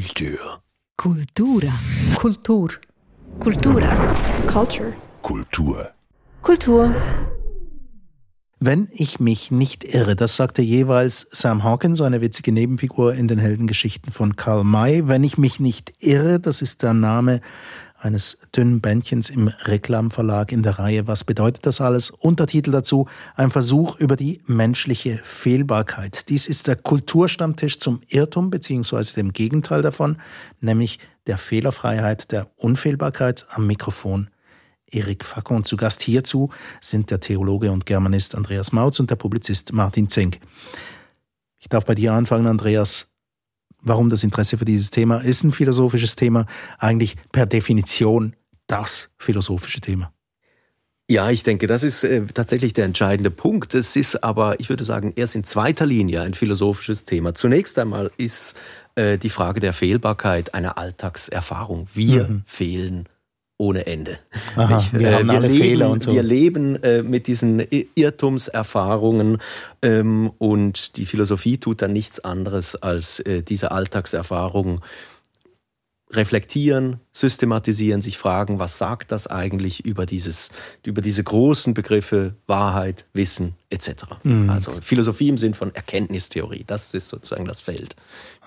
Kultur. Kultura. Kultur. Kultura. Culture. Kultur. Kultur. Wenn ich mich nicht irre, das sagte jeweils Sam Hawkins, eine witzige Nebenfigur in den Heldengeschichten von Karl May. Wenn ich mich nicht irre, das ist der Name eines dünnen Bändchens im Reklamverlag in der Reihe Was bedeutet das alles? Untertitel dazu ein Versuch über die menschliche Fehlbarkeit. Dies ist der Kulturstammtisch zum Irrtum beziehungsweise dem Gegenteil davon, nämlich der Fehlerfreiheit, der Unfehlbarkeit am Mikrofon Erik Facon. Zu Gast hierzu sind der Theologe und Germanist Andreas Mautz und der Publizist Martin Zink. Ich darf bei dir anfangen, Andreas. Warum das Interesse für dieses Thema ist ein philosophisches Thema, eigentlich per Definition das philosophische Thema. Ja, ich denke, das ist äh, tatsächlich der entscheidende Punkt. Es ist aber, ich würde sagen, erst in zweiter Linie ein philosophisches Thema. Zunächst einmal ist äh, die Frage der Fehlbarkeit eine Alltagserfahrung. Wir mhm. fehlen ohne Ende. Aha, wir, äh, haben wir alle leben, Fehler und so. Wir leben äh, mit diesen Irrtumserfahrungen ähm, und die Philosophie tut dann nichts anderes als äh, diese Alltagserfahrungen reflektieren, systematisieren, sich fragen, was sagt das eigentlich über dieses, über diese großen Begriffe Wahrheit, Wissen etc. Mhm. Also Philosophie im Sinn von Erkenntnistheorie, das ist sozusagen das Feld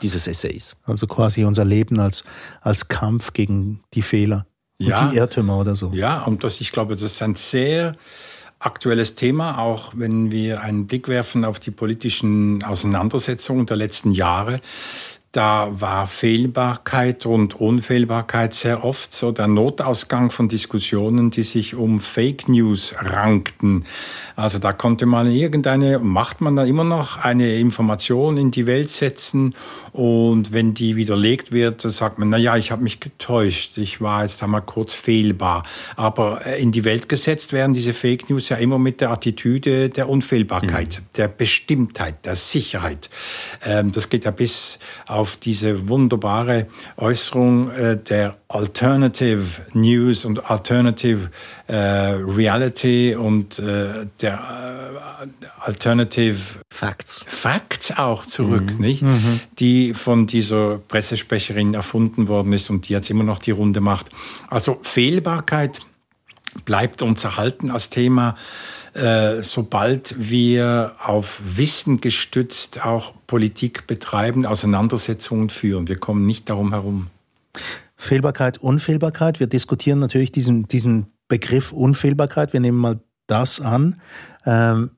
dieses Essays. Also quasi unser Leben als, als Kampf gegen die Fehler ja, die Irrtümer oder so. Ja, und das, ich glaube, das ist ein sehr aktuelles Thema, auch wenn wir einen Blick werfen auf die politischen Auseinandersetzungen der letzten Jahre. Da war Fehlbarkeit und Unfehlbarkeit sehr oft so der Notausgang von Diskussionen, die sich um Fake News rankten. Also da konnte man irgendeine, macht man dann immer noch eine Information in die Welt setzen und wenn die widerlegt wird, sagt man, na ja, ich habe mich getäuscht, ich war jetzt einmal kurz fehlbar. Aber äh, in die Welt gesetzt werden diese Fake News ja immer mit der Attitüde der Unfehlbarkeit, mhm. der Bestimmtheit, der Sicherheit. Ähm, das geht ja bis auf diese wunderbare Äußerung äh, der Alternative News und Alternative äh, Reality und äh, der äh, Alternative Facts. Facts auch zurück, mhm. nicht? Mhm. Die von dieser Pressesprecherin erfunden worden ist und die jetzt immer noch die Runde macht. Also Fehlbarkeit bleibt uns erhalten als Thema, äh, sobald wir auf Wissen gestützt auch Politik betreiben, Auseinandersetzungen führen. Wir kommen nicht darum herum. Fehlbarkeit, Unfehlbarkeit. Wir diskutieren natürlich diesen, diesen Begriff Unfehlbarkeit. Wir nehmen mal das an. Ähm,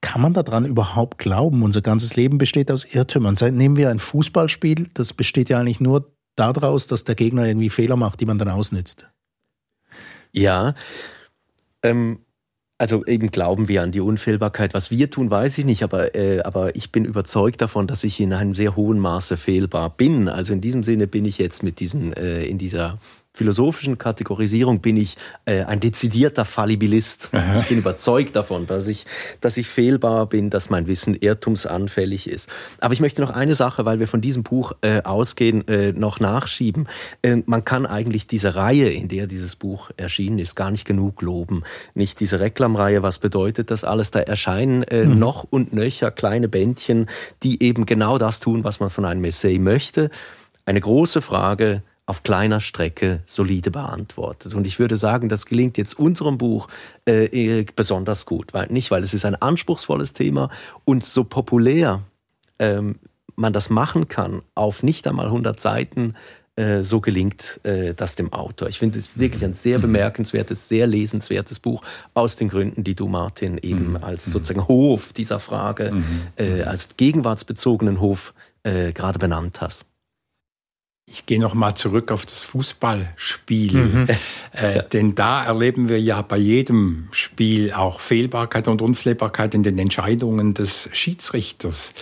kann man daran überhaupt glauben? Unser ganzes Leben besteht aus Irrtümern. Nehmen wir ein Fußballspiel, das besteht ja eigentlich nur daraus, dass der Gegner irgendwie Fehler macht, die man dann ausnützt. Ja, ähm, also eben glauben wir an die Unfehlbarkeit. Was wir tun, weiß ich nicht, aber, äh, aber ich bin überzeugt davon, dass ich in einem sehr hohen Maße fehlbar bin. Also in diesem Sinne bin ich jetzt mit diesen, äh, in dieser philosophischen Kategorisierung bin ich äh, ein dezidierter Fallibilist. Aha. Ich bin überzeugt davon, dass ich, dass ich fehlbar bin, dass mein Wissen irrtumsanfällig ist. Aber ich möchte noch eine Sache, weil wir von diesem Buch äh, ausgehen, äh, noch nachschieben. Äh, man kann eigentlich diese Reihe, in der dieses Buch erschienen ist, gar nicht genug loben. Nicht diese Reklamreihe, was bedeutet das alles? Da erscheinen äh, mhm. noch und nöcher kleine Bändchen, die eben genau das tun, was man von einem Essay möchte. Eine große Frage, auf kleiner Strecke solide beantwortet. Und ich würde sagen, das gelingt jetzt unserem Buch äh, äh, besonders gut. Weil, nicht, weil es ist ein anspruchsvolles Thema und so populär ähm, man das machen kann, auf nicht einmal 100 Seiten, äh, so gelingt äh, das dem Autor. Ich finde es wirklich ein sehr mhm. bemerkenswertes, sehr lesenswertes Buch aus den Gründen, die du, Martin, eben mhm. als sozusagen Hof dieser Frage, mhm. als gegenwartsbezogenen Hof gerade benannt hast. Ich gehe noch mal zurück auf das Fußballspiel, mhm. äh, ja. denn da erleben wir ja bei jedem Spiel auch Fehlbarkeit und Unfehlbarkeit in den Entscheidungen des Schiedsrichters.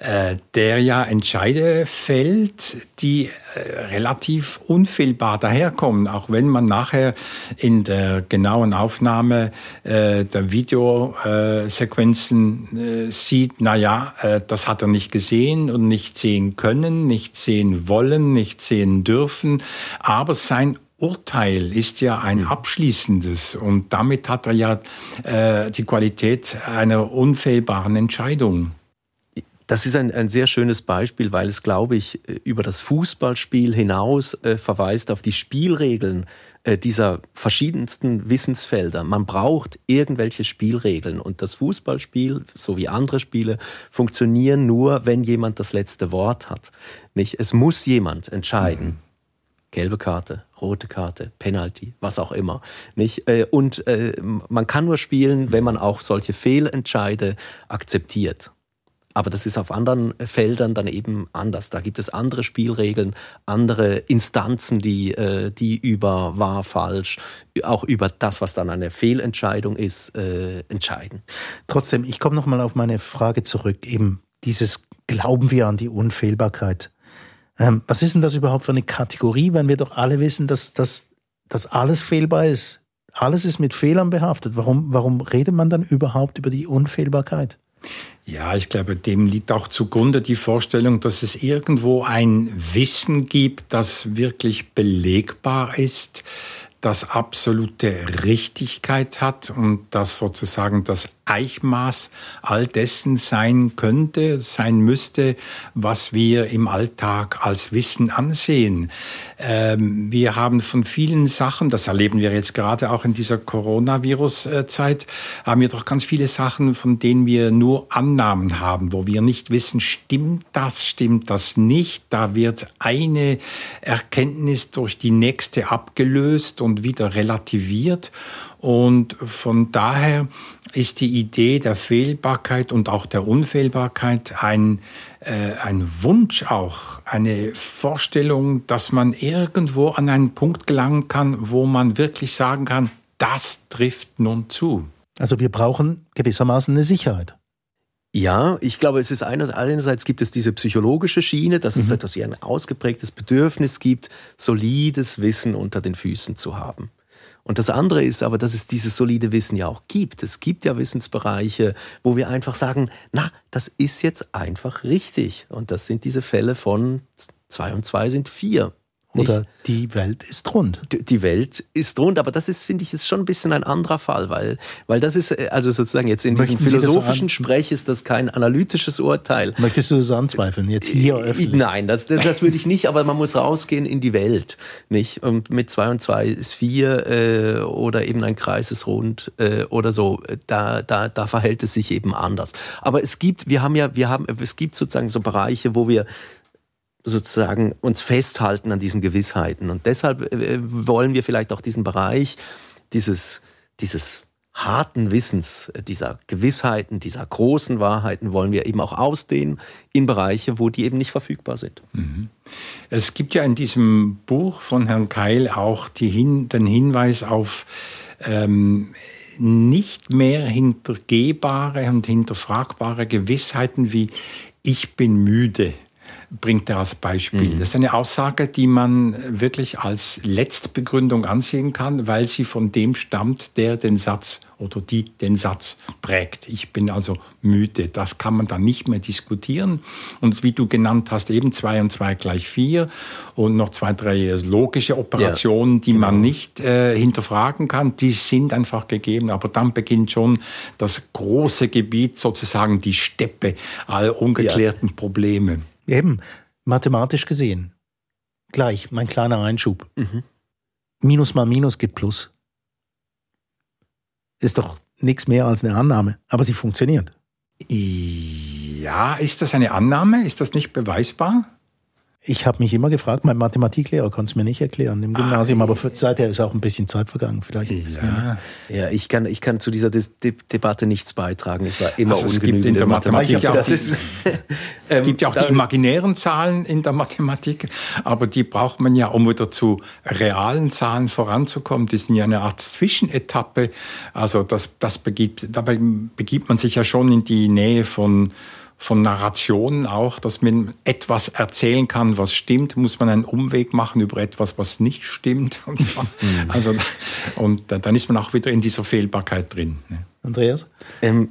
Äh, der ja Entscheide fällt, die äh, relativ unfehlbar daherkommen, auch wenn man nachher in der genauen Aufnahme äh, der Videosequenzen sieht, na ja, das hat er nicht gesehen und nicht sehen können, nicht sehen wollen, nicht sehen dürfen, aber sein Urteil ist ja ein abschließendes und damit hat er ja äh, die Qualität einer unfehlbaren Entscheidung Das ist ein, ein sehr schönes Beispiel, weil es, glaube ich, über das Fußballspiel hinaus äh, verweist auf die Spielregeln äh, dieser verschiedensten Wissensfelder. Man braucht irgendwelche Spielregeln und das Fußballspiel, so wie andere Spiele, funktionieren nur, wenn jemand das letzte Wort hat. Nicht? Es muss jemand entscheiden. Mhm. Gelbe Karte, rote Karte, Penalty, was auch immer. Nicht? Äh, und äh, man kann nur spielen, wenn man auch solche Fehlentscheide akzeptiert. Aber das ist auf anderen Feldern dann eben anders. Da gibt es andere Spielregeln, andere Instanzen, die, äh, die über wahr, falsch, auch über das, was dann eine Fehlentscheidung ist, äh, entscheiden. Trotzdem, ich komme nochmal auf meine Frage zurück. Eben dieses Glauben wir an die Unfehlbarkeit. Ähm, was ist denn das überhaupt für eine Kategorie, wenn wir doch alle wissen, dass, dass, dass alles fehlbar ist? Alles ist mit Fehlern behaftet. Warum, warum redet man dann überhaupt über die Unfehlbarkeit? Ja, ich glaube, dem liegt auch zugrunde die Vorstellung, dass es irgendwo ein Wissen gibt, das wirklich belegbar ist, das absolute Richtigkeit hat und das sozusagen das Eichmaß all dessen sein könnte, sein müsste, was wir im Alltag als Wissen ansehen. Ähm, wir haben von vielen Sachen, das erleben wir jetzt gerade auch in dieser Coronavirus-Zeit, haben wir doch ganz viele Sachen, von denen wir nur Annahmen haben, wo wir nicht wissen, stimmt das, stimmt das nicht. Da wird eine Erkenntnis durch die nächste abgelöst und wieder relativiert. Und von daher ist die Idee der Fehlbarkeit und auch der Unfehlbarkeit ein, äh, ein Wunsch auch, eine Vorstellung, dass man irgendwo an einen Punkt gelangen kann, wo man wirklich sagen kann, das trifft nun zu. Also wir brauchen gewissermaßen eine Sicherheit. Ja, ich glaube, es ist einerseits gibt es diese psychologische Schiene, dass es mhm. etwas wie ein ausgeprägtes Bedürfnis gibt, solides Wissen unter den Füßen zu haben. Und das andere ist aber, dass es dieses solide Wissen ja auch gibt. Es gibt ja Wissensbereiche, wo wir einfach sagen, na, das ist jetzt einfach richtig. Und das sind diese Fälle von zwei und zwei sind vier. Oder die Welt ist rund. Die Welt ist rund, aber das ist, finde ich, ist schon ein bisschen ein anderer Fall, weil, weil das ist, äh, also sozusagen jetzt in Möchten diesem philosophischen Sprech ist das kein analytisches Urteil. Möchtest du das anzweifeln, jetzt hier äh, öffentlich? Nein, das, das würde ich nicht, aber man muss rausgehen in die Welt, nicht? Und mit zwei und zwei ist vier äh, oder eben ein Kreis ist rund äh, oder so, da, da, da verhält es sich eben anders. Aber es gibt, wir haben ja, wir haben, es gibt sozusagen so Bereiche, wo wir sozusagen uns festhalten an diesen Gewissheiten. Und deshalb äh, wollen wir vielleicht auch diesen Bereich dieses, dieses harten Wissens, äh, dieser Gewissheiten, dieser großen Wahrheiten wollen wir eben auch ausdehnen in Bereiche, wo die eben nicht verfügbar sind. Mhm. Es gibt ja in diesem Buch von Herrn Keil auch Hin den Hinweis auf ähm, nicht mehr hintergehbare und hinterfragbare Gewissheiten wie ich bin müde bringt er als Beispiel. Mhm. Das ist eine Aussage, die man wirklich als Letztbegründung ansehen kann, weil sie von dem stammt, der den Satz oder die den Satz prägt. Ich bin also müde. Das kann man dann nicht mehr diskutieren. Und wie du genannt hast, eben zwei und zwei gleich vier und noch zwei, drei logische Operationen, ja, die genau. man nicht äh, hinterfragen kann, die sind einfach gegeben. Aber dann beginnt schon das große Gebiet, sozusagen die Steppe all ungeklärten ja. Probleme. Eben, mathematisch gesehen. Gleich, mein kleiner Einschub. Mhm. Minus mal Minus gibt Plus. Ist doch nichts mehr als eine Annahme, aber sie funktioniert. Ja, ist das eine Annahme? Ist das nicht beweisbar? Ich habe mich immer gefragt, mein Mathematiklehrer konnte es mir nicht erklären im Gymnasium, ah, aber seither ist auch ein bisschen Zeit vergangen. Vielleicht ja, ja ich, kann, ich kann zu dieser De De Debatte nichts beitragen. Ich war immer also ungenügend in der Mathematik. Mathematik das ist, es gibt ja auch die imaginären Zahlen in der Mathematik, aber die braucht man ja, um wieder zu realen Zahlen voranzukommen. Die sind ja eine Art Zwischenetappe. Also das, das begibt, dabei begibt man sich ja schon in die Nähe von von Narrationen auch, dass man etwas erzählen kann, was stimmt, muss man einen Umweg machen über etwas, was nicht stimmt. Und, so. Mhm. also, und dann ist man auch wieder in dieser Fehlbarkeit drin. Ne? Andreas? Ähm,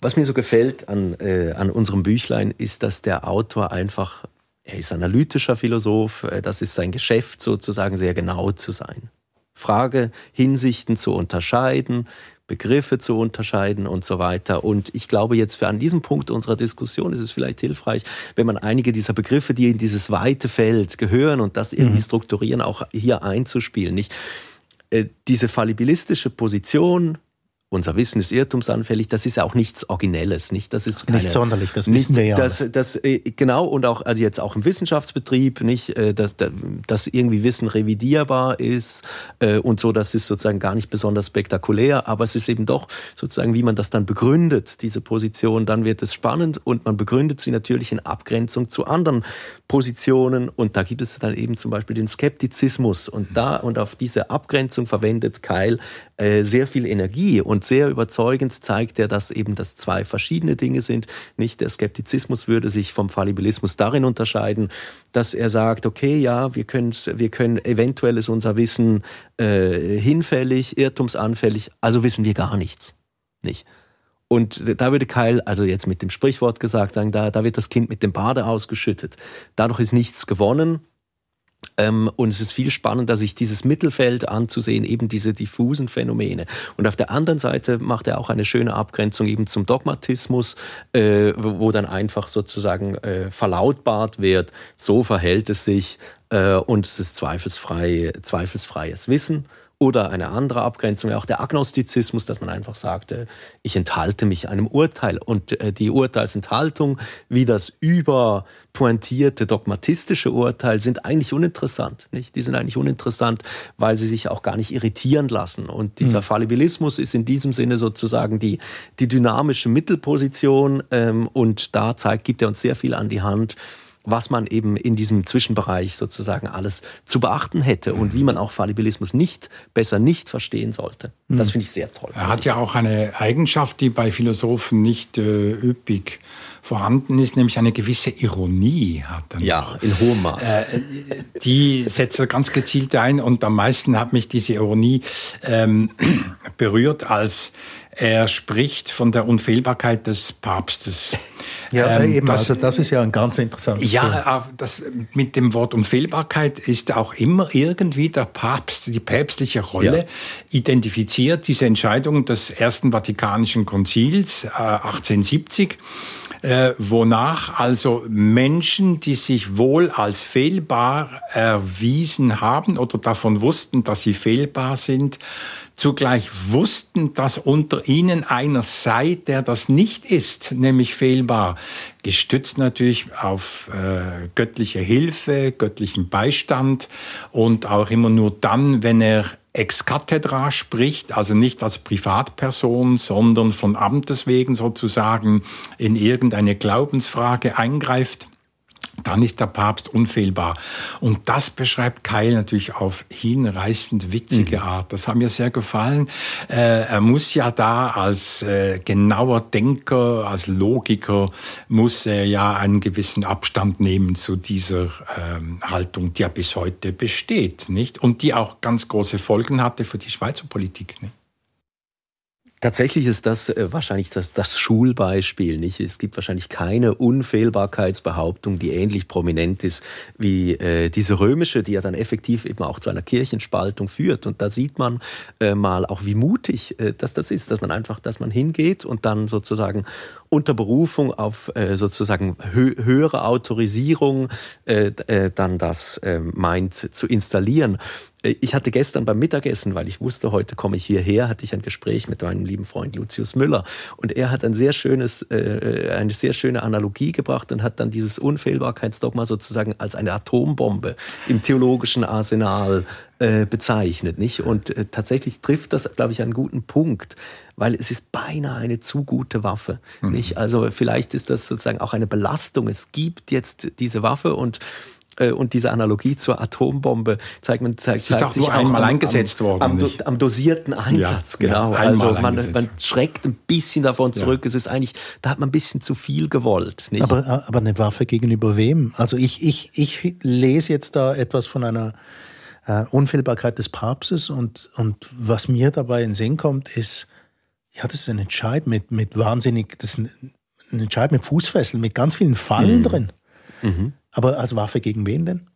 was mir so gefällt an, äh, an unserem Büchlein ist, dass der Autor einfach, er ist analytischer Philosoph, äh, das ist sein Geschäft sozusagen, sehr genau zu sein. Frage, Hinsichten zu unterscheiden, Begriffe zu unterscheiden und so weiter. Und ich glaube jetzt für an diesem Punkt unserer Diskussion ist es vielleicht hilfreich, wenn man einige dieser Begriffe, die in dieses weite Feld gehören und das irgendwie mhm. strukturieren, auch hier einzuspielen. Nicht äh, diese fallibilistische Position unser Wissen ist irrtumsanfällig, das ist ja auch nichts Originelles, nicht? Das ist keine, nicht sonderlich, das nicht, wissen wir ja. Das, das, äh, genau, und auch, also jetzt auch im Wissenschaftsbetrieb, nicht, äh, dass, dass irgendwie Wissen revidierbar ist äh, und so, das ist sozusagen gar nicht besonders spektakulär, aber es ist eben doch sozusagen, wie man das dann begründet, diese Position, dann wird es spannend und man begründet sie natürlich in Abgrenzung zu anderen Positionen und da gibt es dann eben zum Beispiel den Skeptizismus und da und auf diese Abgrenzung verwendet Keil äh, sehr viel Energie und sehr überzeugend zeigt er, dass eben das zwei verschiedene Dinge sind. Nicht der Skeptizismus würde sich vom Fallibilismus darin unterscheiden, dass er sagt, okay, ja, wir können, wir können eventuell ist unser Wissen äh, hinfällig, irrtumsanfällig, also wissen wir gar nichts. Nicht? Und da würde Keil, also jetzt mit dem Sprichwort gesagt, sagen, da, da wird das Kind mit dem Bade ausgeschüttet. Dadurch ist nichts gewonnen. Ähm, und es ist viel spannender, sich dieses Mittelfeld anzusehen, eben diese diffusen Phänomene. Und auf der anderen Seite macht er auch eine schöne Abgrenzung eben zum Dogmatismus, äh, wo dann einfach sozusagen äh, verlautbart wird, so verhält es sich äh, und es ist zweifelsfrei, zweifelsfreies Wissen. Oder eine andere Abgrenzung, auch der Agnostizismus, dass man einfach sagte, ich enthalte mich einem Urteil. Und äh, die Urteilsenthaltung, wie das überpointierte dogmatistische Urteil, sind eigentlich uninteressant. Nicht? Die sind eigentlich uninteressant, weil sie sich auch gar nicht irritieren lassen. Und dieser mhm. Fallibilismus ist in diesem Sinne sozusagen die, die dynamische Mittelposition. Ähm, und da zeigt, gibt er uns sehr viel an die Hand, was man eben in diesem Zwischenbereich sozusagen alles zu beachten hätte und wie man auch Fallibilismus nicht besser nicht verstehen sollte. Das mhm. finde ich sehr toll. Er hat ja auch eine Eigenschaft, die bei Philosophen nicht äh, üppig vorhanden ist, nämlich eine gewisse Ironie hat er. Ja, in hohem Maß. Äh, die setzt er ganz gezielt ein und am meisten hat mich diese Ironie ähm, berührt, als er spricht von der Unfehlbarkeit des Papstes. Ja, ähm, eben, das, also das ist ja ein ganz interessantes Ja, das, mit dem Wort Unfehlbarkeit ist auch immer irgendwie der Papst, die päpstliche Rolle ja. identifiziert. Diese Entscheidung des Ersten Vatikanischen Konzils äh, 1870 äh, wonach also Menschen, die sich wohl als fehlbar erwiesen haben oder davon wussten, dass sie fehlbar sind, zugleich wussten, dass unter ihnen einer sei, der das nicht ist, nämlich fehlbar. Gestützt natürlich auf äh, göttliche Hilfe, göttlichen Beistand und auch immer nur dann, wenn er ex cathedra spricht, also nicht als Privatperson, sondern von Amtes wegen sozusagen in irgendeine Glaubensfrage eingreift dann ist der Papst unfehlbar. Und das beschreibt Keil natürlich auf hinreißend witzige mhm. Art. Das hat mir sehr gefallen. Äh, er muss ja da als äh, genauer Denker, als Logiker, muss er ja einen gewissen Abstand nehmen zu dieser ähm, Haltung, die ja bis heute besteht, nicht? Und die auch ganz große Folgen hatte für die Schweizer Politik. Nicht? Tatsächlich ist das äh, wahrscheinlich das, das Schulbeispiel. Nicht? Es gibt wahrscheinlich keine Unfehlbarkeitsbehauptung, die ähnlich prominent ist wie äh, diese römische, die ja dann effektiv eben auch zu einer Kirchenspaltung führt. Und da sieht man äh, mal auch, wie mutig äh, dass das ist, dass man einfach, dass man hingeht und dann sozusagen unter Berufung auf äh, sozusagen hö höhere Autorisierung äh, dann das meint zu installieren. Ich hatte gestern beim Mittagessen, weil ich wusste, heute komme ich hierher, hatte ich ein Gespräch mit meinem lieben Freund Lucius Müller. Und er hat ein sehr schönes, äh, eine sehr schöne Analogie gebracht und hat dann dieses Unfehlbarkeitsdogma sozusagen als eine Atombombe im theologischen Arsenal äh, bezeichnet, nicht? Und äh, tatsächlich trifft das, glaube ich, einen guten Punkt, weil es ist beinahe eine zu gute Waffe, mhm. nicht? Also vielleicht ist das sozusagen auch eine Belastung. Es gibt jetzt diese Waffe und äh, und diese Analogie zur Atombombe zeigt man zeigt, zeigt sich auch einmal am, eingesetzt worden am, am, am dosierten Einsatz ja, genau ja, also man, man, schreckt ein bisschen davon zurück ja. es ist eigentlich da hat man ein bisschen zu viel gewollt nicht? aber aber eine Waffe gegenüber wem also ich ich ich lese jetzt da etwas von einer äh, Unfehlbarkeit des Papstes und und was mir dabei in den Sinn kommt ist ja das ist ein Entscheid mit mit wahnsinnig das ist ein Entscheid mit Fußfesseln mit ganz vielen Fallen mhm. drin mhm. Aber als Waffe gegen wen denn?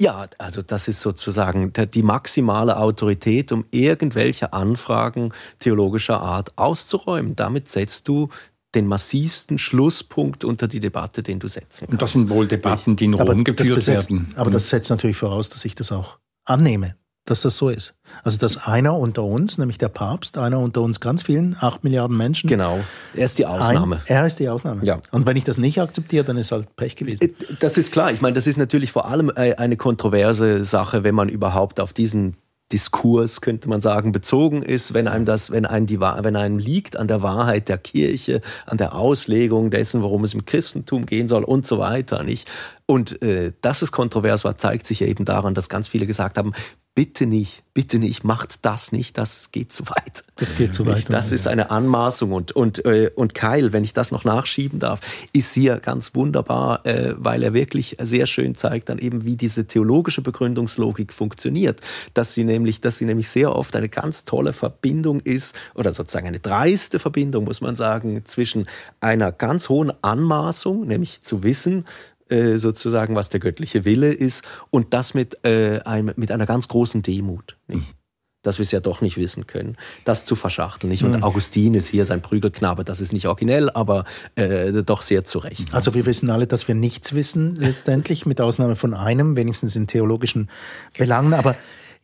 Ja, also das ist sozusagen die maximale Autorität, um irgendwelche Anfragen theologischer Art auszuräumen. Damit setzt du den massivsten Schlusspunkt unter die Debatte, den du setzen kannst. Und das sind wohl Debatten, die in Rom geführt besetzt, werden. Aber das setzt natürlich voraus, dass ich das auch annehme dass das so ist. Also dass einer unter uns, nämlich der Papst, einer unter uns ganz vielen, acht Milliarden Menschen. Genau, er ist die Ausnahme. Ein, er ist die Ausnahme. Ja. Und wenn ich das nicht akzeptiere, dann ist halt Pech gewesen. Äh, das ist klar. Ich meine, das ist natürlich vor allem äh, eine kontroverse Sache, wenn man überhaupt auf diesen Diskurs, könnte man sagen, bezogen ist, wenn einem das, wenn einem die, wenn einem liegt an der Wahrheit der Kirche, an der Auslegung dessen, worum es im Christentum gehen soll und so weiter, nicht? Und äh, dass es kontrovers war, zeigt sich ja eben daran, dass ganz viele gesagt haben, bitte nicht, bitte nicht, macht das nicht, das geht zu weit. Das geht zu weit. Das ist eine Anmaßung und, und, äh, und Keil, wenn ich das noch nachschieben darf, ist hier ganz wunderbar, äh, weil er wirklich sehr schön zeigt dann eben, wie diese theologische Begründungslogik funktioniert. Dass sie nämlich, dass sie nämlich sehr oft eine ganz tolle Verbindung ist oder sozusagen eine dreiste Verbindung, muss man sagen, zwischen einer ganz hohen Anmaßung, nämlich zu wissen, äh, sozusagen, was der göttliche Wille ist und das mit, äh, einem, mit einer ganz großen Demut. Nicht? Mhm. Dass wir es ja doch nicht wissen können, das zu verschachteln. Nicht? Und mhm. Augustin ist hier sein Prügelknabe, das ist nicht originell, aber äh, doch sehr zurecht. Also wir wissen alle, dass wir nichts wissen letztendlich, mit Ausnahme von einem, wenigstens in theologischen Belangen, aber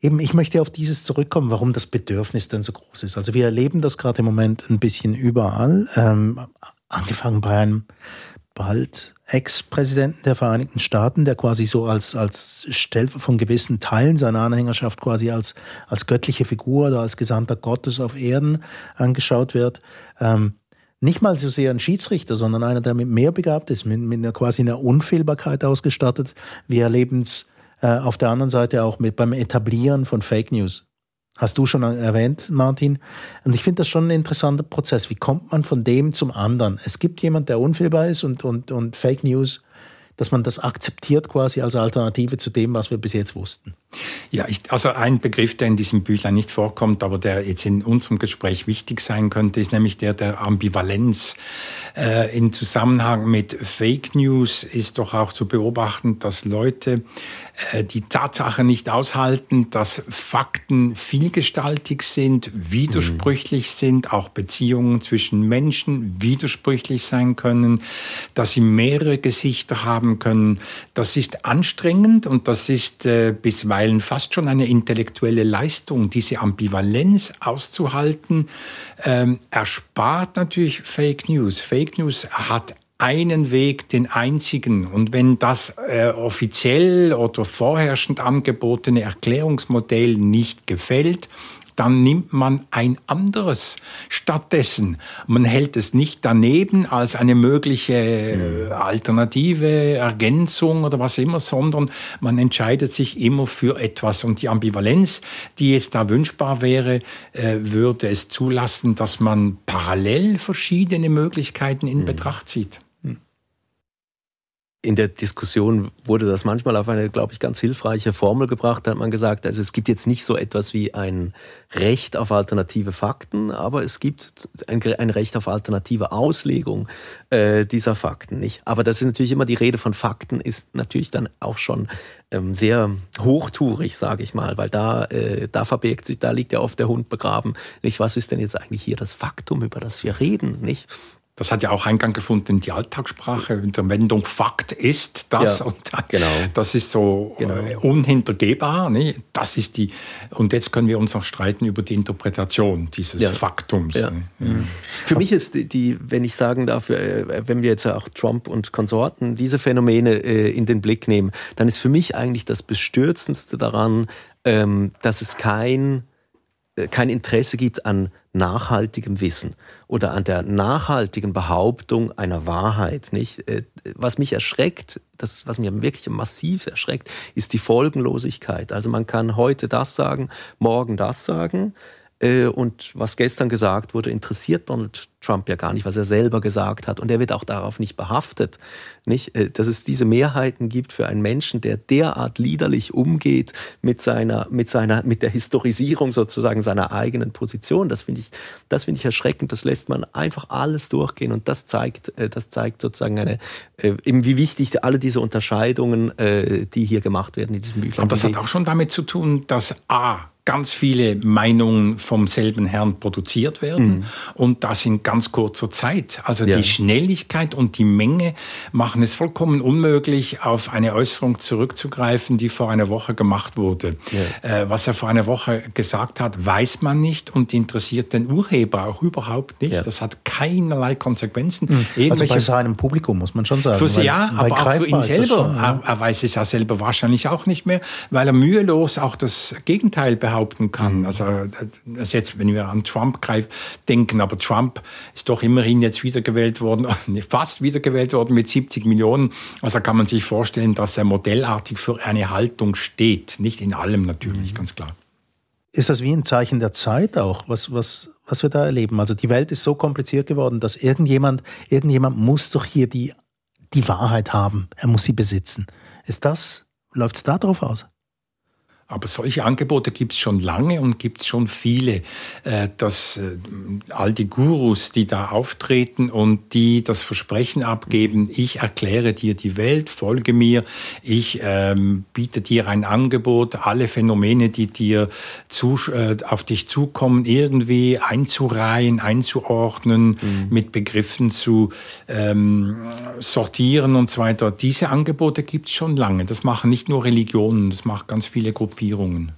Eben, ich möchte auf dieses zurückkommen, warum das Bedürfnis denn so groß ist. Also wir erleben das gerade im Moment ein bisschen überall, ähm, angefangen bei einem bald Ex-Präsidenten der Vereinigten Staaten, der quasi so als, als Stellver von gewissen Teilen seiner Anhängerschaft quasi als, als göttliche Figur oder als Gesandter Gottes auf Erden angeschaut wird. Ähm, nicht mal so sehr ein Schiedsrichter, sondern einer, der mit mehr begabt ist, mit, mit einer quasi einer Unfehlbarkeit ausgestattet. Wir erleben es äh, auf der anderen Seite auch mit beim Etablieren von Fake News. Hast du schon erwähnt, Martin. Und ich finde das schon ein interessanter Prozess. Wie kommt man von dem zum anderen? Es gibt jemand, der unfehlbar ist und, und, und Fake News, dass man das akzeptiert quasi als Alternative zu dem, was wir bis jetzt wussten. Ja, ich, also ein Begriff, der in diesem Büchlein nicht vorkommt, aber der jetzt in unserem Gespräch wichtig sein könnte, ist nämlich der der Ambivalenz. Äh, Im Zusammenhang mit Fake News ist doch auch zu beobachten, dass Leute äh, die Tatsache nicht aushalten, dass Fakten vielgestaltig sind, widersprüchlich mhm. sind, auch Beziehungen zwischen Menschen widersprüchlich sein können, dass sie mehrere Gesichter haben können. Das ist anstrengend und das ist äh, bisweilen bisweilen fast schon eine intellektuelle Leistung, diese Ambivalenz auszuhalten, ähm, erspart natürlich Fake News. Fake News hat einen Weg, den einzigen. Und wenn das äh, offiziell oder vorherrschend angebotene Erklärungsmodell nicht gefällt, dann nimmt man ein anderes stattdessen. Man hält es nicht daneben als eine mögliche äh, alternative Ergänzung oder was immer, sondern man entscheidet sich immer für etwas. Und die Ambivalenz, die jetzt da wünschbar wäre, äh, würde es zulassen, dass man parallel verschiedene Möglichkeiten in mhm. Betracht zieht in der Diskussion wurde das manchmal auf eine, glaube ich, ganz hilfreiche Formel gebracht. Da hat man gesagt, also es gibt jetzt nicht so etwas wie ein Recht auf alternative Fakten, aber es gibt ein, ein Recht auf alternative Auslegung äh, dieser Fakten. Nicht? Aber das ist natürlich immer die Rede von Fakten, ist natürlich dann auch schon ähm, sehr hochtourig, sage ich mal, weil da, äh, da verbirgt sich, da liegt ja oft der Hund begraben. Nicht, was ist denn jetzt eigentlich hier das Faktum, über das wir reden? Nicht? Das hat ja auch Eingang gefunden in die Alltagssprache. In der Wendung Fakt ist das. Ja, und genau. Das ist so genau. Äh, unhintergehbar. Ne? Das ist die. Und jetzt können wir uns noch streiten über die Interpretation dieses ja. Faktums. Ja. Ne? Mhm. Für mich ist die, wenn ich sagen darf, äh, wenn wir jetzt auch Trump und Konsorten diese Phänomene äh, in den Blick nehmen, dann ist für mich eigentlich das Bestürzendste daran, ähm, dass es kein kein Interesse gibt an nachhaltigem Wissen oder an der nachhaltigen Behauptung einer Wahrheit, nicht? Äh, was mich erschreckt, das, was mich wirklich massiv erschreckt, ist die Folgenlosigkeit. Also man kann heute das sagen, morgen das sagen, äh, und was gestern gesagt wurde, interessiert Donald Trump ja gar nicht, was er selber gesagt hat. Und er wird auch darauf nicht behaftet. Nicht? Äh, dass es diese Mehrheiten gibt für einen Menschen, der derart liederlich umgeht mit seiner, mit seiner, mit der Historisierung sozusagen seiner eigenen Position. Das finde ich, das finde ich erschreckend. Das lässt man einfach alles durchgehen. Und das zeigt, äh, das zeigt sozusagen eine, äh, eben wie wichtig alle diese Unterscheidungen, die hier gemacht werden in diesem Büchlein. Aber das hat auch schon damit zu tun, dass A, ganz viele Meinungen vom selben Herrn produziert werden mhm. und das in ganz kurzer Zeit. Also ja. die Schnelligkeit und die Menge machen es vollkommen unmöglich, auf eine Äußerung zurückzugreifen, die vor einer Woche gemacht wurde. Ja. Äh, was er vor einer Woche gesagt hat, weiß man nicht und interessiert den Urheber auch überhaupt nicht. Ja. Das hat keinerlei Konsequenzen. Mhm. Also bei seinem Publikum muss man schon sagen. Für, weil, ja, aber auch für ihn selber. Schon, er, er weiß es ja selber wahrscheinlich auch nicht mehr, weil er mühelos auch das Gegenteil behaupten kann. Mhm. Also das jetzt, wenn wir an Trump denken, aber Trump ist doch immerhin jetzt wiedergewählt worden, fast wiedergewählt worden mit 70 Millionen. Also kann man sich vorstellen, dass er modellartig für eine Haltung steht. Nicht in allem natürlich, mhm. ganz klar. Ist das wie ein Zeichen der Zeit auch, was, was, was wir da erleben? Also die Welt ist so kompliziert geworden, dass irgendjemand, irgendjemand muss doch hier die, die Wahrheit haben. Er muss sie besitzen. Ist das, läuft es darauf aus? Aber solche Angebote gibt es schon lange und gibt es schon viele. Äh, dass äh, all die Gurus, die da auftreten und die das Versprechen abgeben, ich erkläre dir die Welt, folge mir, ich ähm, biete dir ein Angebot, alle Phänomene, die dir zu, äh, auf dich zukommen, irgendwie einzureihen, einzuordnen, mhm. mit Begriffen zu ähm, sortieren und so weiter. Diese Angebote gibt es schon lange. Das machen nicht nur Religionen, das machen ganz viele Gruppen. Gruppierungen.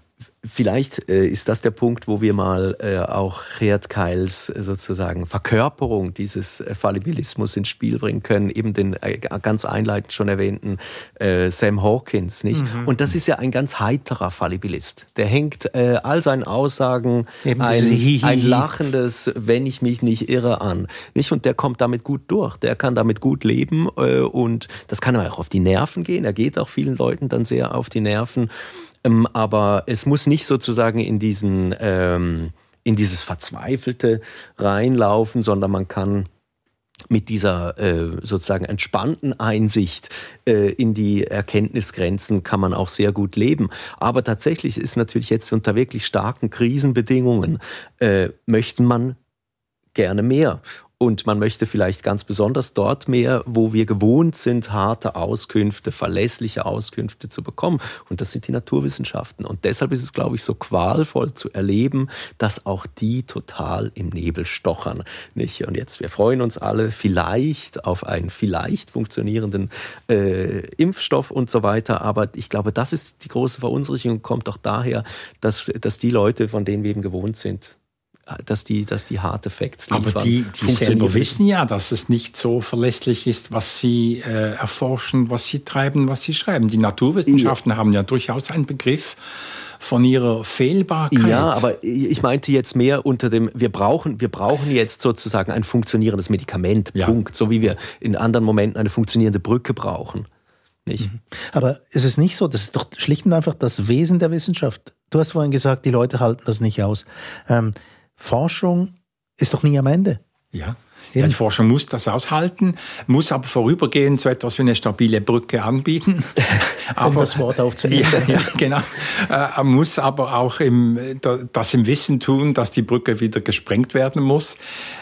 Vielleicht äh, ist das der Punkt, wo wir mal äh, auch Gerd Keils äh, sozusagen Verkörperung dieses äh, Fallibilismus ins Spiel bringen können, eben den äh, ganz einleitend schon erwähnten äh, Sam Hawkins, nicht? Mhm. Und das ist ja ein ganz heiterer Fallibilist. Der hängt all seinen Aussagen ein, ein lachendes, wenn ich mich nicht irre, an, nicht? Und der kommt damit gut durch. Der kann damit gut leben und das kann auch auf die Nerven gehen. Er geht auch vielen Leuten dann sehr auf die Nerven. Ähm, aber es muss nicht sozusagen in diesen, ähm, in dieses Verzweifelte reinlaufen, sondern man kann mit dieser äh, sozusagen entspannten Einsicht äh, in die Erkenntnisgrenzen kann man auch sehr gut leben. Aber tatsächlich ist natürlich jetzt unter wirklich starken Krisenbedingungen äh, möchten man gerne mehr. Und man möchte vielleicht ganz besonders dort mehr, wo wir gewohnt sind, harte Auskünfte, verlässliche Auskünfte zu bekommen. Und das sind die Naturwissenschaften. Und deshalb ist es, glaube ich, so qualvoll zu erleben, dass auch die total im Nebel stochern. Nicht? Und jetzt, wir freuen uns alle vielleicht auf einen vielleicht funktionierenden äh, Impfstoff und so weiter. Aber ich glaube, das ist die große Verunsicherung, kommt doch daher, dass, dass die Leute, von denen wir eben gewohnt sind, dass die, dass die Hard Effects liefern. Aber die, die selber wissen ja, dass es nicht so verlässlich ist, was sie äh, erforschen, was sie treiben, was sie schreiben. Die Naturwissenschaften ja. haben ja durchaus einen Begriff von ihrer Fehlbarkeit. Ja, aber ich meinte jetzt mehr unter dem, wir brauchen, wir brauchen jetzt sozusagen ein funktionierendes Medikament, ja. Punkt. So wie wir in anderen Momenten eine funktionierende Brücke brauchen. Nicht? Mhm. Aber ist es nicht so, das ist doch schlicht und einfach das Wesen der Wissenschaft. Du hast vorhin gesagt, die Leute halten das nicht aus. Ähm, Forschung ist doch nie am Ende. Ja. Ja, die Forschung muss das aushalten, muss aber vorübergehend so etwas wie eine stabile Brücke anbieten. aber, um das Wort aufzunehmen. Ja, ja genau. Äh, muss aber auch im, das im Wissen tun, dass die Brücke wieder gesprengt werden muss.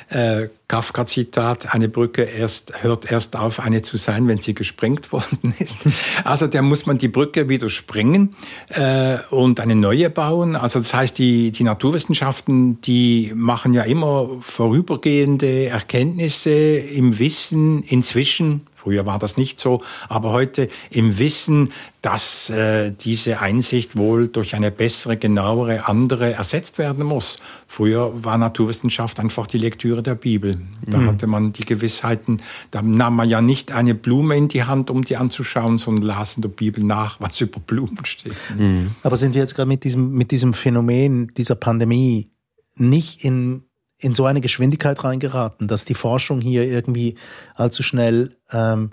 Äh, Kafka-Zitat, eine Brücke erst, hört erst auf, eine zu sein, wenn sie gesprengt worden ist. Also da muss man die Brücke wieder sprengen äh, und eine neue bauen. Also das heißt, die, die Naturwissenschaften, die machen ja immer vorübergehende Erkenntnisse im Wissen inzwischen Früher war das nicht so, aber heute im Wissen, dass äh, diese Einsicht wohl durch eine bessere, genauere, andere ersetzt werden muss. Früher war Naturwissenschaft einfach die Lektüre der Bibel. Da mhm. hatte man die Gewissheiten, da nahm man ja nicht eine Blume in die Hand, um die anzuschauen, sondern las in der Bibel nach, was über Blumen steht. Mhm. Aber sind wir jetzt gerade mit diesem, mit diesem Phänomen dieser Pandemie nicht in in so eine Geschwindigkeit reingeraten, dass die Forschung hier irgendwie allzu schnell ähm,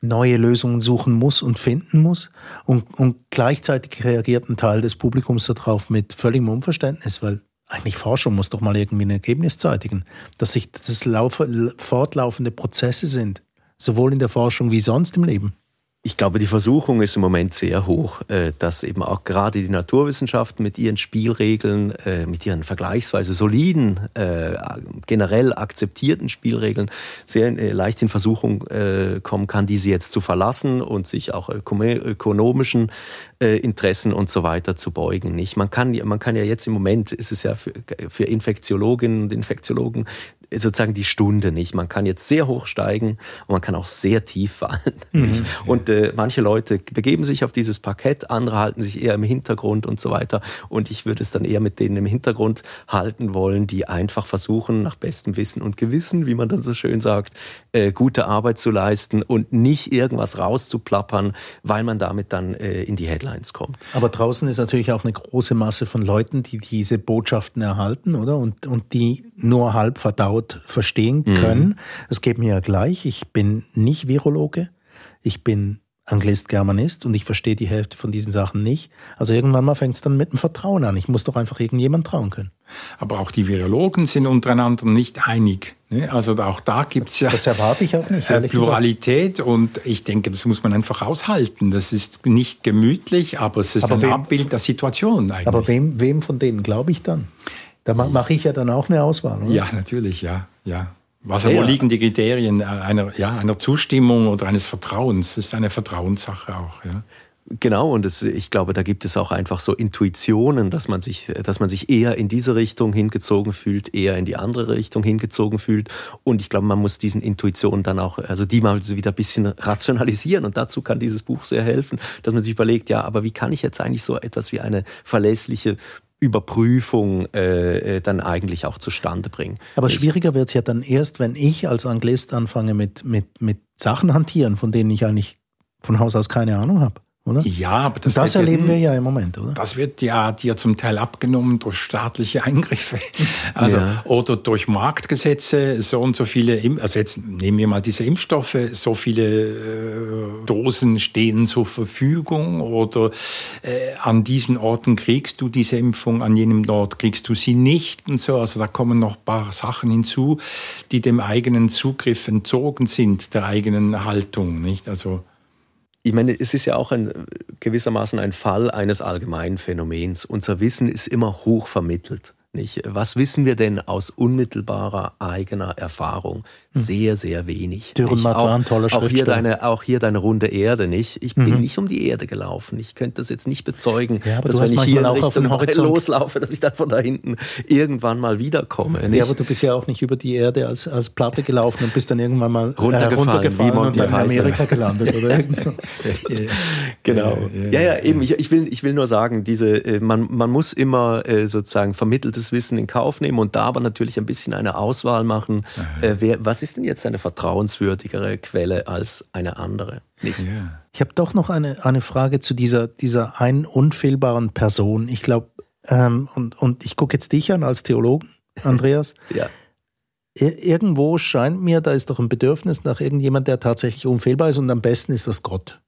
neue Lösungen suchen muss und finden muss. Und, und gleichzeitig reagiert ein Teil des Publikums darauf mit völligem Unverständnis, weil eigentlich Forschung muss doch mal irgendwie ein Ergebnis zeitigen, dass sich das laufe, fortlaufende Prozesse sind, sowohl in der Forschung wie sonst im Leben. Ich glaube, die Versuchung ist im Moment sehr hoch, äh, dass eben auch gerade die Naturwissenschaften mit ihren Spielregeln, äh, mit ihren vergleichsweise soliden, äh, generell akzeptierten Spielregeln sehr leicht in Versuchung kommen kann, diese jetzt zu verlassen und sich auch ökonomischen Interessen und so weiter zu beugen. Nicht? Man kann, man kann ja jetzt im Moment, ist es ja für, für Infektiologinnen und Infektiologen sozusagen die Stunde nicht. Man kann jetzt sehr hoch steigen und man kann auch sehr tief fallen. Mhm. Und äh, manche Leute begeben sich auf dieses Parkett, andere halten sich eher im Hintergrund und so weiter. Und ich würde es dann eher mit denen im Hintergrund halten wollen, die einfach versuchen, nach bestem Wissen und Gewissen, wie man dann so schön sagt, äh, gute Arbeit zu leisten und nicht irgendwas rauszuplappern, weil man damit dann äh, in die Headlines kommt. Aber draußen ist natürlich auch eine große Masse von Leuten, die diese Botschaften erhalten, oder? Und, und die nur halb verdaut verstehen mhm. können. Es mhm. geht mir ja gleich. Ich bin nicht Virologe. Ich bin Anglist, Germanist und ich verstehe die Hälfte von diesen Sachen nicht. Also irgendwann mal fängt es dann mit dem Vertrauen an. Ich muss doch einfach irgendjemand trauen können. Aber auch die Virologen sind untereinander nicht einig. Ne? Also auch da gibt es ja das erwarte ich auch nicht, Pluralität gesagt. und ich denke, das muss man einfach aushalten. Das ist nicht gemütlich, aber es ist aber ein wem, Abbild der Situation eigentlich. Aber wem, wem von denen glaube ich dann? Da mache ich ja dann auch eine Auswahl, oder? Ja, natürlich, ja. ja. Was, ja, wo liegen die Kriterien einer, ja, einer Zustimmung oder eines Vertrauens? Das ist eine Vertrauenssache auch. Ja. Genau, und es, ich glaube, da gibt es auch einfach so Intuitionen, dass man sich, dass man sich eher in diese Richtung hingezogen fühlt, eher in die andere Richtung hingezogen fühlt. Und ich glaube, man muss diesen Intuitionen dann auch, also die mal wieder ein bisschen rationalisieren. Und dazu kann dieses Buch sehr helfen, dass man sich überlegt, ja, aber wie kann ich jetzt eigentlich so etwas wie eine verlässliche Überprüfung äh, äh, dann eigentlich auch zustande bringen. Aber schwieriger wird es ja dann erst, wenn ich als Anglist anfange mit, mit, mit Sachen hantieren, von denen ich eigentlich von Haus aus keine Ahnung habe oder? Ja, aber das, das erleben ja, wir ja im Moment, oder? Das wird ja dir zum Teil abgenommen durch staatliche Eingriffe, also ja. oder durch Marktgesetze. So und so viele, also jetzt nehmen wir mal diese Impfstoffe, so viele äh, Dosen stehen zur Verfügung oder äh, an diesen Orten kriegst du diese Impfung, an jenem Ort kriegst du sie nicht und so. Also da kommen noch ein paar Sachen hinzu, die dem eigenen Zugriff entzogen sind, der eigenen Haltung, nicht? Also ich meine, es ist ja auch ein, gewissermaßen ein Fall eines allgemeinen Phänomens. Unser Wissen ist immer hoch vermittelt. Nicht? Was wissen wir denn aus unmittelbarer eigener Erfahrung? Hm. Sehr, sehr wenig. Dürrenmatt war ein toller auch hier deine, Auch hier deine runde Erde, nicht? Ich bin mhm. nicht um die Erde gelaufen. Ich könnte das jetzt nicht bezeugen, ja, dass wenn ich hier in Richtung loslaufe, dass ich dann von da hinten irgendwann mal wiederkomme. Nicht? Ja, aber du bist ja auch nicht über die Erde als, als Platte gelaufen und bist dann irgendwann mal runtergefallen, äh, runtergefallen und dann in Amerika gelandet oder irgend so. genau. Ja, ja, eben. Ich, ich, will, ich will nur sagen, diese, äh, man, man muss immer äh, sozusagen vermitteltes Wissen in Kauf nehmen und da aber natürlich ein bisschen eine Auswahl machen. Äh, wer, was ist denn jetzt eine vertrauenswürdigere Quelle als eine andere? Nicht? Yeah. Ich habe doch noch eine, eine Frage zu dieser, dieser einen unfehlbaren Person. Ich glaube, ähm, und, und ich gucke jetzt dich an als Theologen, Andreas. ja. Irgendwo scheint mir, da ist doch ein Bedürfnis nach irgendjemand, der tatsächlich unfehlbar ist und am besten ist das Gott.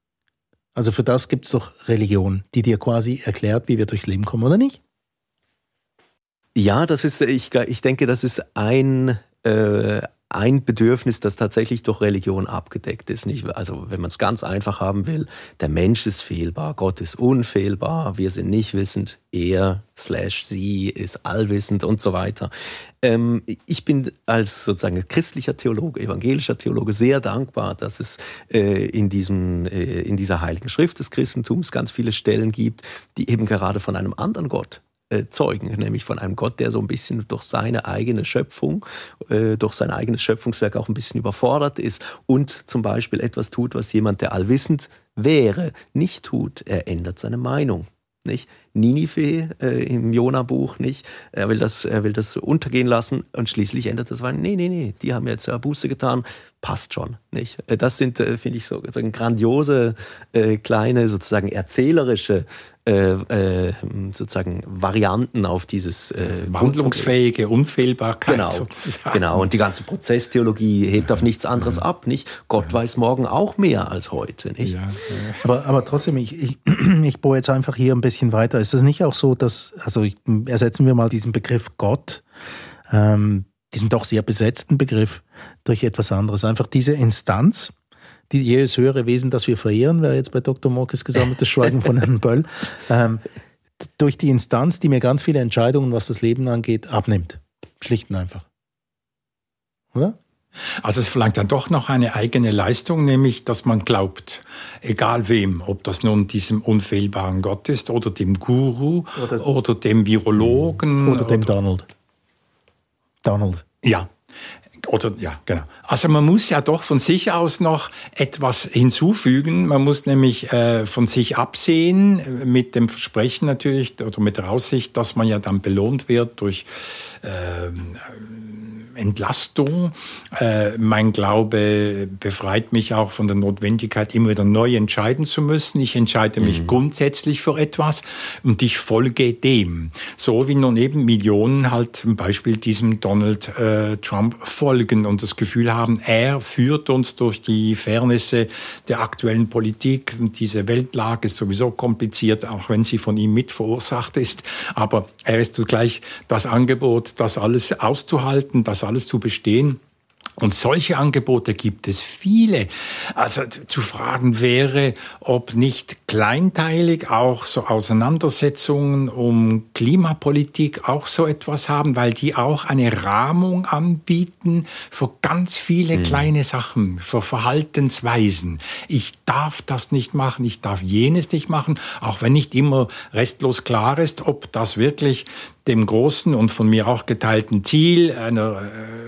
Also für das gibt es doch Religion, die dir quasi erklärt, wie wir durchs Leben kommen, oder nicht? Ja, das ist, ich, ich denke, das ist ein, äh, ein Bedürfnis, das tatsächlich durch Religion abgedeckt ist. Nicht? Also wenn man es ganz einfach haben will, der Mensch ist fehlbar, Gott ist unfehlbar, wir sind nicht wissend, er slash sie ist allwissend und so weiter. Ähm, ich bin als sozusagen christlicher Theologe, evangelischer Theologe sehr dankbar, dass es äh, in, diesem, äh, in dieser heiligen Schrift des Christentums ganz viele Stellen gibt, die eben gerade von einem anderen Gott zeugen, nämlich von einem Gott, der so ein bisschen durch seine eigene Schöpfung, äh, durch sein eigenes Schöpfungswerk auch ein bisschen überfordert ist und zum Beispiel etwas tut, was jemand, der allwissend wäre, nicht tut. Er ändert seine Meinung. Nicht? Ninive äh, im Jona-Buch nicht. Er will, das, er will das untergehen lassen und schließlich ändert das, weil, nee, nee, nee, die haben jetzt ja Buße getan. passt schon. Nicht? Äh, das sind, äh, finde ich, so, so grandiose, äh, kleine, sozusagen erzählerische äh, äh, sozusagen Varianten auf dieses äh, wandlungsfähige Unfehlbarkeit genau, sozusagen. Genau, und die ganze Prozesstheologie hebt auf nichts anderes ja. ab. Nicht? Gott ja. weiß morgen auch mehr als heute. Nicht? Ja. Aber, aber trotzdem, ich, ich, ich bohre jetzt einfach hier ein bisschen weiter. Ist das nicht auch so, dass, also ich, ersetzen wir mal diesen Begriff Gott, ähm, diesen doch sehr besetzten Begriff durch etwas anderes. Einfach diese Instanz, die jedes höhere Wesen, das wir verehren, wäre jetzt bei Dr. Morkes gesammeltes Schweigen von Herrn Böll, ähm, durch die Instanz, die mir ganz viele Entscheidungen, was das Leben angeht, abnimmt. Schlicht und einfach. Oder? Also es verlangt dann doch noch eine eigene Leistung, nämlich dass man glaubt, egal wem, ob das nun diesem unfehlbaren Gott ist oder dem Guru oder, oder dem Virologen oder dem oder, Donald. Donald. Ja. Oder ja, genau. Also man muss ja doch von sich aus noch etwas hinzufügen. Man muss nämlich äh, von sich absehen äh, mit dem Versprechen natürlich oder mit der Aussicht, dass man ja dann belohnt wird durch äh, Entlastung. Äh, mein Glaube befreit mich auch von der Notwendigkeit, immer wieder neu entscheiden zu müssen. Ich entscheide mich mhm. grundsätzlich für etwas und ich folge dem. So wie nun eben Millionen halt zum Beispiel diesem Donald äh, Trump folgen und das Gefühl haben, er führt uns durch die Fairnesse der aktuellen Politik. Und diese Weltlage ist sowieso kompliziert, auch wenn sie von ihm mit verursacht ist. Aber er ist zugleich das Angebot, das alles auszuhalten, das alles zu bestehen. Und solche Angebote gibt es viele. Also zu fragen wäre, ob nicht kleinteilig auch so Auseinandersetzungen um Klimapolitik auch so etwas haben, weil die auch eine Rahmung anbieten für ganz viele mhm. kleine Sachen, für Verhaltensweisen. Ich darf das nicht machen, ich darf jenes nicht machen, auch wenn nicht immer restlos klar ist, ob das wirklich dem großen und von mir auch geteilten Ziel einer äh,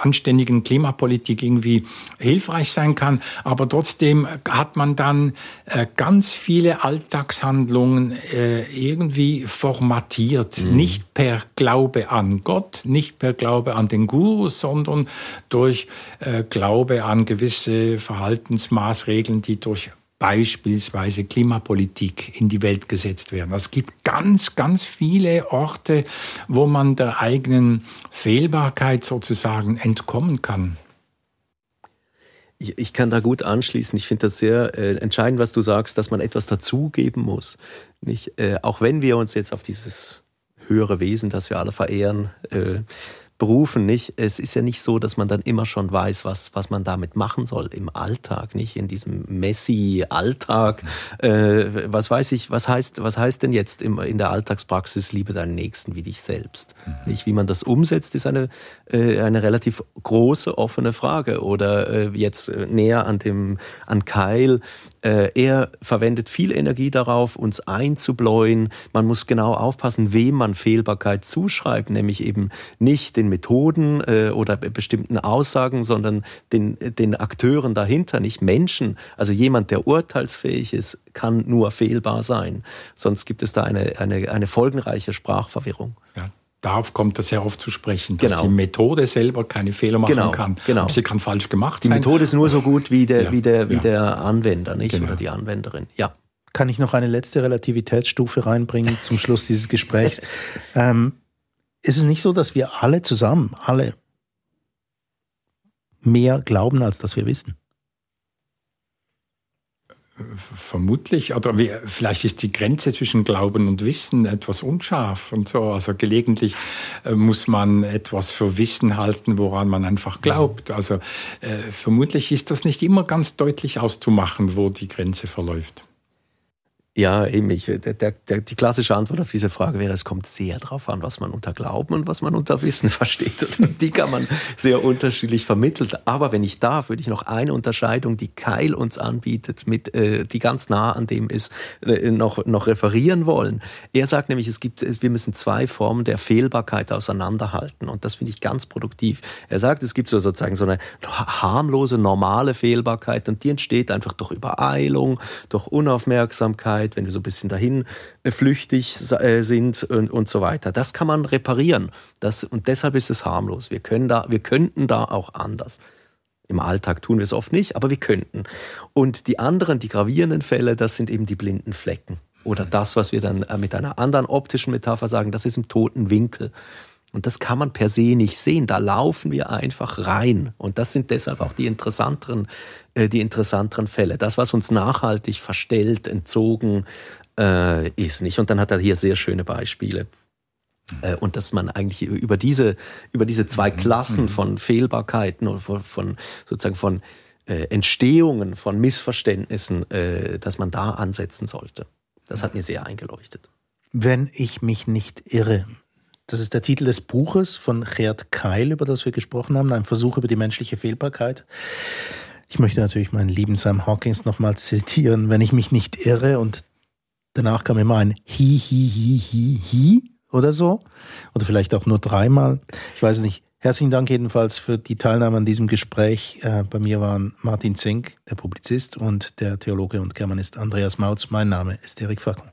anständigen Klimapolitik irgendwie hilfreich sein kann. Aber trotzdem hat man dann äh, ganz viele Alltagshandlungen äh, irgendwie formatiert. Mhm. Nicht per Glaube an Gott, nicht per Glaube an den Guru, sondern durch äh, Glaube an gewisse Verhaltensmaßregeln, die durch beispielsweise Klimapolitik in die Welt gesetzt werden. Es gibt ganz, ganz viele Orte, wo man der eigenen Fehlbarkeit sozusagen entkommen kann. Ich kann da gut anschließen. Ich finde das sehr äh, entscheidend, was du sagst, dass man etwas dazugeben muss. Nicht, äh, auch wenn wir uns jetzt auf dieses höhere Wesen, das wir alle verehren, äh, berufen, nicht? Es ist ja nicht so, dass man dann immer schon weiß, was, was man damit machen soll im Alltag, nicht? In diesem Messi-Alltag. Äh, was weiß ich, was heißt, was heißt denn jetzt im, in der Alltagspraxis, liebe deinen Nächsten wie dich selbst? Mhm. Nicht? Wie man das umsetzt, ist eine, äh, eine relativ große, offene Frage. Oder äh, jetzt äh, näher an dem, an Keil, er verwendet viel Energie darauf, uns einzubläuen. Man muss genau aufpassen, wem man Fehlbarkeit zuschreibt, nämlich eben nicht den Methoden äh, oder bestimmten Aussagen, sondern den, den Akteuren dahinter, nicht Menschen. Also jemand, der urteilsfähig ist, kann nur fehlbar sein. Sonst gibt es da eine, eine, eine folgenreiche Sprachverwirrung. Ja. Darauf kommt das sehr oft zu sprechen, dass genau. die Methode selber keine Fehler machen genau, kann. Genau. sie kann falsch gemacht die sein. Die Methode ist nur so gut wie der, ja. wie der, wie ja. der Anwender, nicht? Genau. Oder die Anwenderin. Ja. Kann ich noch eine letzte Relativitätsstufe reinbringen zum Schluss dieses Gesprächs? ähm, ist es nicht so, dass wir alle zusammen, alle, mehr glauben, als dass wir wissen? Vermutlich, oder wie, vielleicht ist die Grenze zwischen Glauben und Wissen etwas unscharf und so. Also gelegentlich äh, muss man etwas für Wissen halten, woran man einfach glaubt. Also äh, vermutlich ist das nicht immer ganz deutlich auszumachen, wo die Grenze verläuft. Ja, eben. Ich, der, der, die klassische Antwort auf diese Frage wäre, es kommt sehr darauf an, was man unter Glauben und was man unter Wissen versteht. Und die kann man sehr unterschiedlich vermitteln. Aber wenn ich darf, würde ich noch eine Unterscheidung, die Keil uns anbietet, mit, äh, die ganz nah an dem ist, äh, noch, noch referieren wollen. Er sagt nämlich, es gibt, wir müssen zwei Formen der Fehlbarkeit auseinanderhalten. Und das finde ich ganz produktiv. Er sagt, es gibt so sozusagen so eine harmlose, normale Fehlbarkeit und die entsteht einfach durch Übereilung, durch Unaufmerksamkeit, Zeit, wenn wir so ein bisschen dahin äh, flüchtig äh, sind und, und so weiter. Das kann man reparieren. Das, und deshalb ist es harmlos. Wir, können da, wir könnten da auch anders. Im Alltag tun wir es oft nicht, aber wir könnten. Und die anderen, die gravierenden Fälle, das sind eben die blinden Flecken. Oder das, was wir dann äh, mit einer anderen optischen Metapher sagen, das ist im toten Winkel. Und das kann man per se nicht sehen. Da laufen wir einfach rein. Und das sind deshalb auch die interessanteren, äh, die interessanteren Fälle. Das, was uns nachhaltig verstellt, entzogen äh, ist nicht. Und dann hat er hier sehr schöne Beispiele. Äh, und dass man eigentlich über diese, über diese zwei mhm. Klassen mhm. von Fehlbarkeiten oder von, von sozusagen von äh, Entstehungen von Missverständnissen, äh, dass man da ansetzen sollte. Das hat mir sehr eingeleuchtet. Wenn ich mich nicht irre, das ist der Titel des Buches von Gerd Keil, über das wir gesprochen haben, ein Versuch über die menschliche Fehlbarkeit. Ich möchte natürlich meinen lieben Sam Hawkins nochmal zitieren, wenn ich mich nicht irre und danach kam immer ein Hi, Hi, Hi, Hi, Hi oder so. Oder vielleicht auch nur dreimal. Ich weiß nicht. Herzlichen Dank jedenfalls für die Teilnahme an diesem Gespräch. Äh, bei mir waren Martin Zink, der Publizist, und der Theologe und Germanist Andreas Mautz. Mein Name ist Erik Fackung.